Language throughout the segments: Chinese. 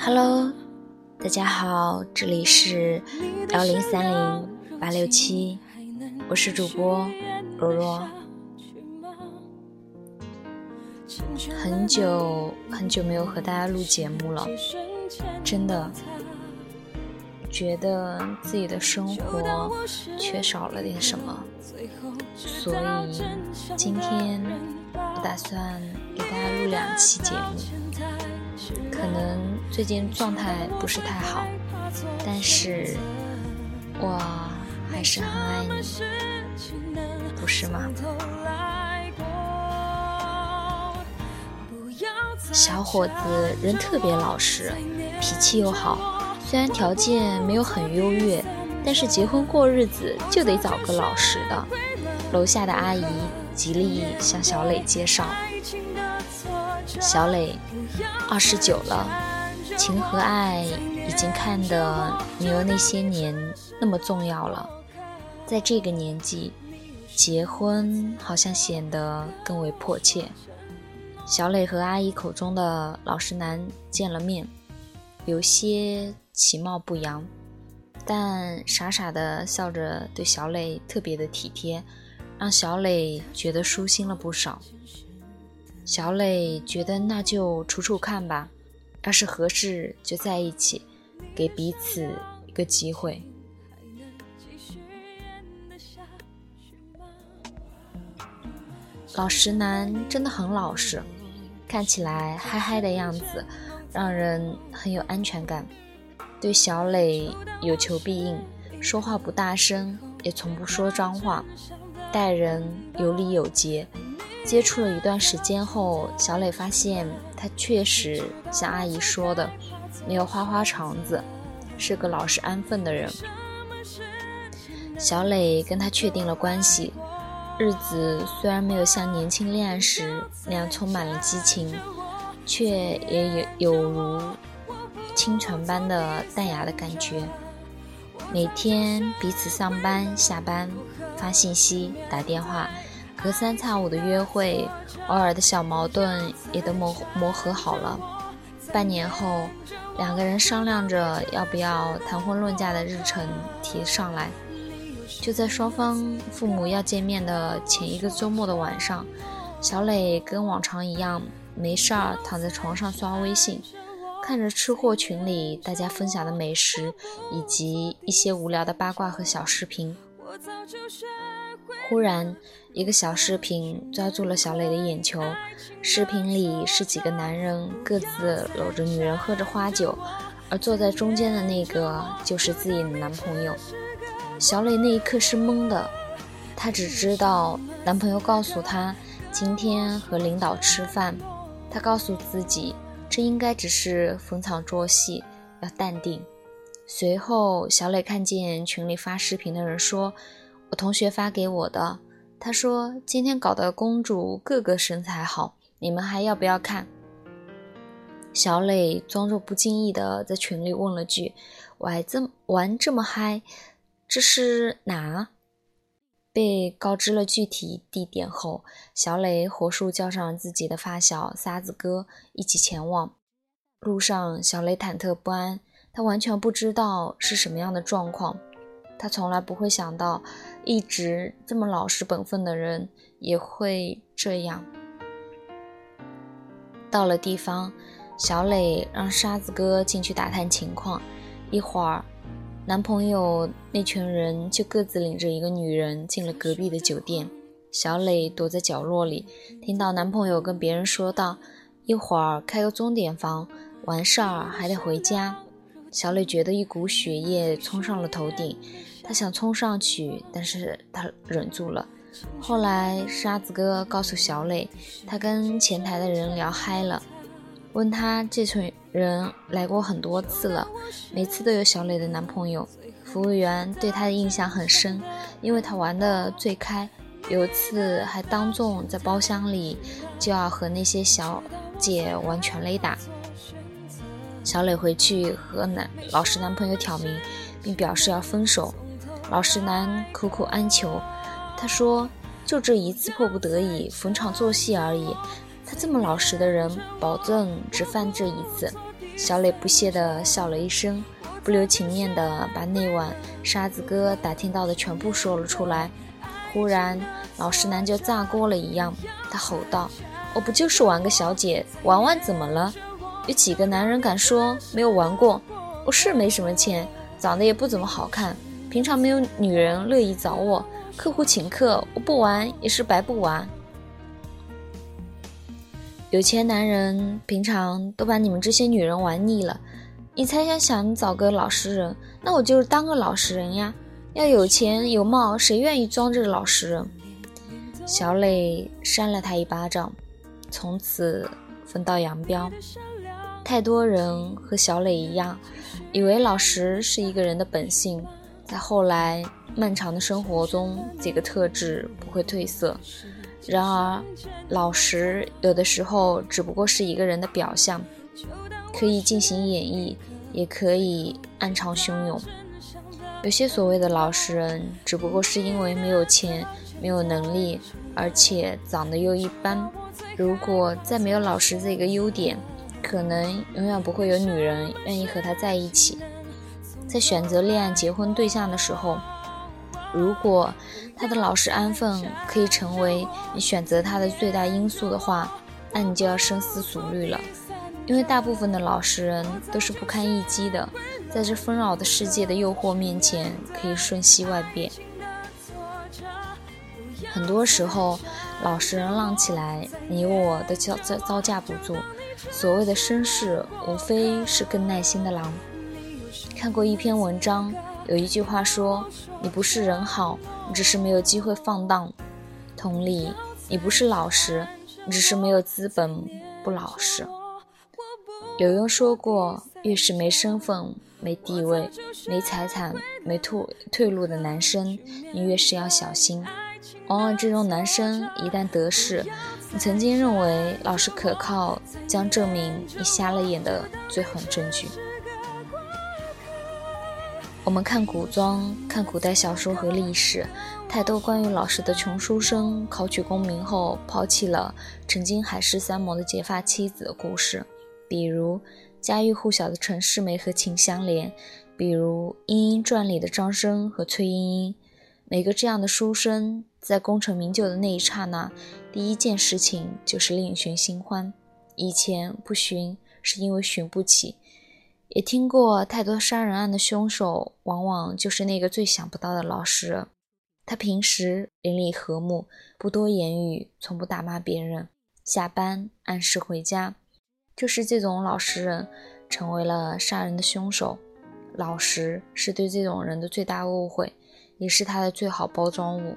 Hello，大家好，这里是幺零三零八六七，我是主播若若。很久很久没有和大家录节目了，真的觉得自己的生活缺少了点什么，所以今天我打算给大家录两期节目。可能最近状态不是太好，但是我还是很爱你，不是吗？小伙子人特别老实，脾气又好。虽然条件没有很优越，但是结婚过日子就得找个老实的。楼下的阿姨极力向小磊介绍。小磊二十九了，情和爱已经看得没有那些年那么重要了。在这个年纪，结婚好像显得更为迫切。小磊和阿姨口中的老实男见了面，有些其貌不扬，但傻傻的笑着对小磊特别的体贴，让小磊觉得舒心了不少。小磊觉得那就处处看吧，要是合适就在一起，给彼此一个机会。老实男真的很老实，看起来嗨嗨的样子，让人很有安全感。对小磊有求必应，说话不大声，也从不说脏话，待人有礼有节。接触了一段时间后，小磊发现他确实像阿姨说的，没有花花肠子，是个老实安分的人。小磊跟他确定了关系。日子虽然没有像年轻恋爱时那样充满了激情，却也有有如清泉般的淡雅的感觉。每天彼此上班、下班、发信息、打电话，隔三差五的约会，偶尔的小矛盾也都磨磨合好了。半年后，两个人商量着要不要谈婚论嫁的日程提上来。就在双方父母要见面的前一个周末的晚上，小磊跟往常一样没事儿躺在床上刷微信，看着吃货群里大家分享的美食以及一些无聊的八卦和小视频。我早就忽然，一个小视频抓住了小磊的眼球。视频里是几个男人各自搂着女人喝着花酒，而坐在中间的那个就是自己的男朋友。小磊那一刻是懵的，他只知道男朋友告诉他今天和领导吃饭，他告诉自己这应该只是逢场作戏，要淡定。随后，小磊看见群里发视频的人说：“我同学发给我的，他说今天搞的公主个个身材好，你们还要不要看？”小磊装作不经意的在群里问了句：“我还这么玩这么嗨？”这是哪？被告知了具体地点后，小磊火速叫上自己的发小沙子哥一起前往。路上，小磊忐忑不安，他完全不知道是什么样的状况。他从来不会想到，一直这么老实本分的人也会这样。到了地方，小磊让沙子哥进去打探情况，一会儿。男朋友那群人就各自领着一个女人进了隔壁的酒店。小磊躲在角落里，听到男朋友跟别人说道：“一会儿开个钟点房，完事儿还得回家。”小磊觉得一股血液冲上了头顶，他想冲上去，但是他忍住了。后来沙子哥告诉小磊，他跟前台的人聊嗨了。问他这群人来过很多次了，每次都有小磊的男朋友。服务员对他的印象很深，因为他玩的最开，有一次还当众在包厢里就要和那些小姐玩全雷打。小磊回去和男老实男朋友挑明，并表示要分手。老实男苦苦哀求，他说：“就这一次迫不得已逢场作戏而已。他这么老实的人，保证只犯这一次。小磊不屑地笑了一声，不留情面地把那晚沙子哥打听到的全部说了出来。忽然，老实男就炸锅了一样，他吼道：“我不就是玩个小姐，玩玩怎么了？有几个男人敢说没有玩过？我是没什么钱，长得也不怎么好看，平常没有女人乐意找我，客户请客，我不玩也是白不玩。有钱男人平常都把你们这些女人玩腻了，你才想想找个老实人，那我就当个老实人呀。”要有钱有貌，谁愿意装这老实人？小磊扇了他一巴掌，从此分道扬镳。太多人和小磊一样，以为老实是一个人的本性，在后来漫长的生活中，这个特质不会褪色。然而，老实有的时候只不过是一个人的表象，可以进行演绎，也可以暗藏汹涌。有些所谓的老实人，只不过是因为没有钱、没有能力，而且长得又一般。如果再没有老实这个优点，可能永远不会有女人愿意和他在一起。在选择恋爱、结婚对象的时候，如果他的老实安分可以成为你选择他的最大因素的话，那你就要深思熟虑了。因为大部分的老实人都是不堪一击的，在这纷扰的世界的诱惑面前，可以瞬息万变。很多时候，老实人浪起来，你我都招招招架不住。所谓的绅士，无非是更耐心的狼。看过一篇文章，有一句话说：“你不是人好，只是没有机会放荡。”同理，你不是老实，你只是没有资本不老实。柳墉说过：“越是没身份、没地位、没财产、没退退路的男生，你越是要小心。往往这种男生一旦得势，你曾经认为老实可靠，将证明你瞎了眼的最狠证据。”我们看古装、看古代小说和历史，太多关于老实的穷书生考取功名后，抛弃了曾经海誓山盟的结发妻子的故事。比如家喻户晓的陈世美和秦香莲，比如《莺莺传》里的张生和崔莺莺。每个这样的书生，在功成名就的那一刹那，第一件事情就是另寻新欢。以前不寻，是因为寻不起。也听过太多杀人案的凶手，往往就是那个最想不到的老实人。他平时邻里和睦，不多言语，从不打骂别人，下班按时回家。就是这种老实人，成为了杀人的凶手。老实是对这种人的最大误会，也是他的最好包装物。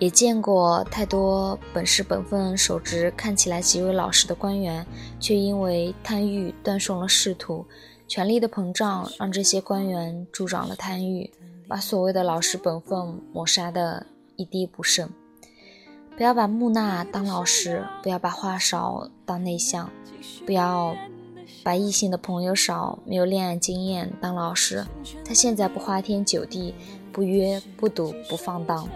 也见过太多本是本分、守职、看起来极为老实的官员，却因为贪欲断送了仕途。权力的膨胀让这些官员助长了贪欲，把所谓的老实本分抹杀的一滴不剩。不要把木讷当老实，不要把话少当内向，不要把异性的朋友少、没有恋爱经验当老实。他现在不花天酒地，不约不赌，不放荡。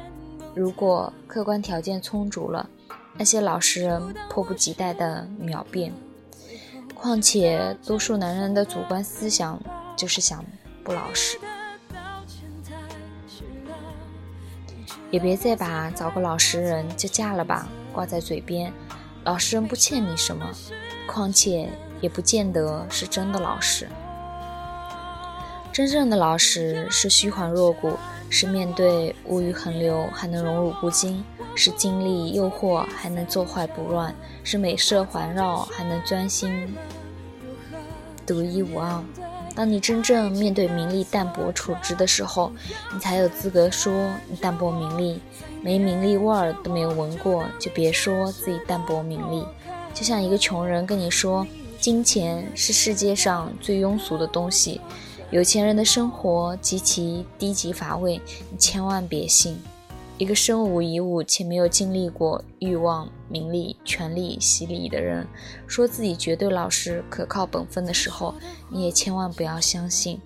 如果客观条件充足了，那些老实人迫不及待地秒变。况且，多数男人的主观思想就是想不老实。也别再把找个老实人就嫁了吧挂在嘴边，老实人不欠你什么，况且也不见得是真的老实。真正的老实是虚怀若谷，是面对物欲横流还能荣辱不惊，是经历诱惑还能坐怀不乱，是美色环绕还能专心独一无二。当你真正面对名利淡泊处之的时候，你才有资格说你淡泊名利。没名利味儿都没有闻过，就别说自己淡泊名利。就像一个穷人跟你说，金钱是世界上最庸俗的东西，有钱人的生活极其低级乏味，你千万别信。一个身无一物且没有经历过欲望、名利、权力洗礼的人，说自己绝对老实、可靠、本分的时候，你也千万不要相信。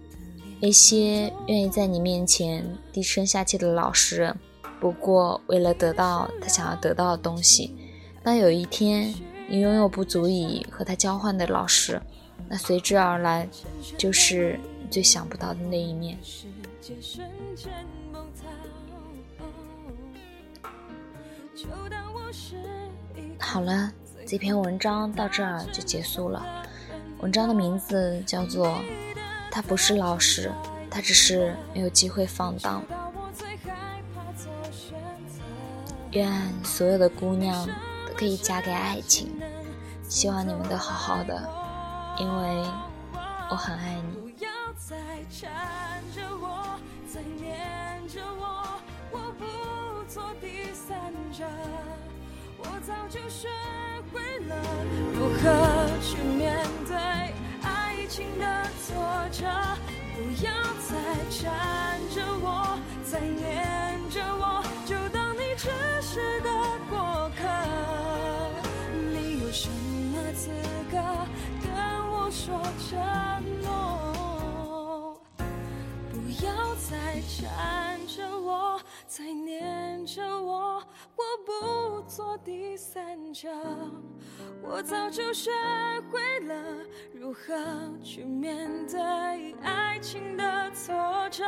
那些愿意在你面前低声下气的老实人，不过为了得到他想要得到的东西。当有一天你拥有不足以和他交换的老师，那随之而来就是你最想不到的那一面。好了，这篇文章到这儿就结束了。文章的名字叫做《他不是老实，他只是没有机会放荡》。愿所有的姑娘都可以嫁给爱情，希望你们都好好的，因为我很爱你，不要再缠着我，再黏着我，我不做第三者，我早就学会了如何去面对爱情的挫折，不要再缠着我，再念。说承诺？不要再缠着我，再黏着我。我不做第三者，我早就学会了如何去面对爱情的挫折。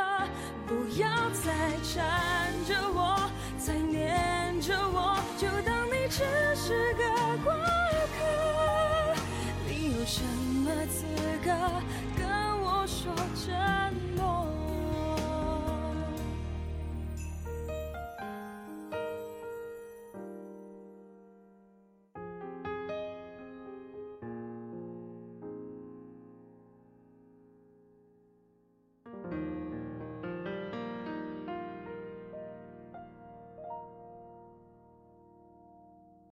不要再缠着我，再黏着我，就当你只是个过。什么资格？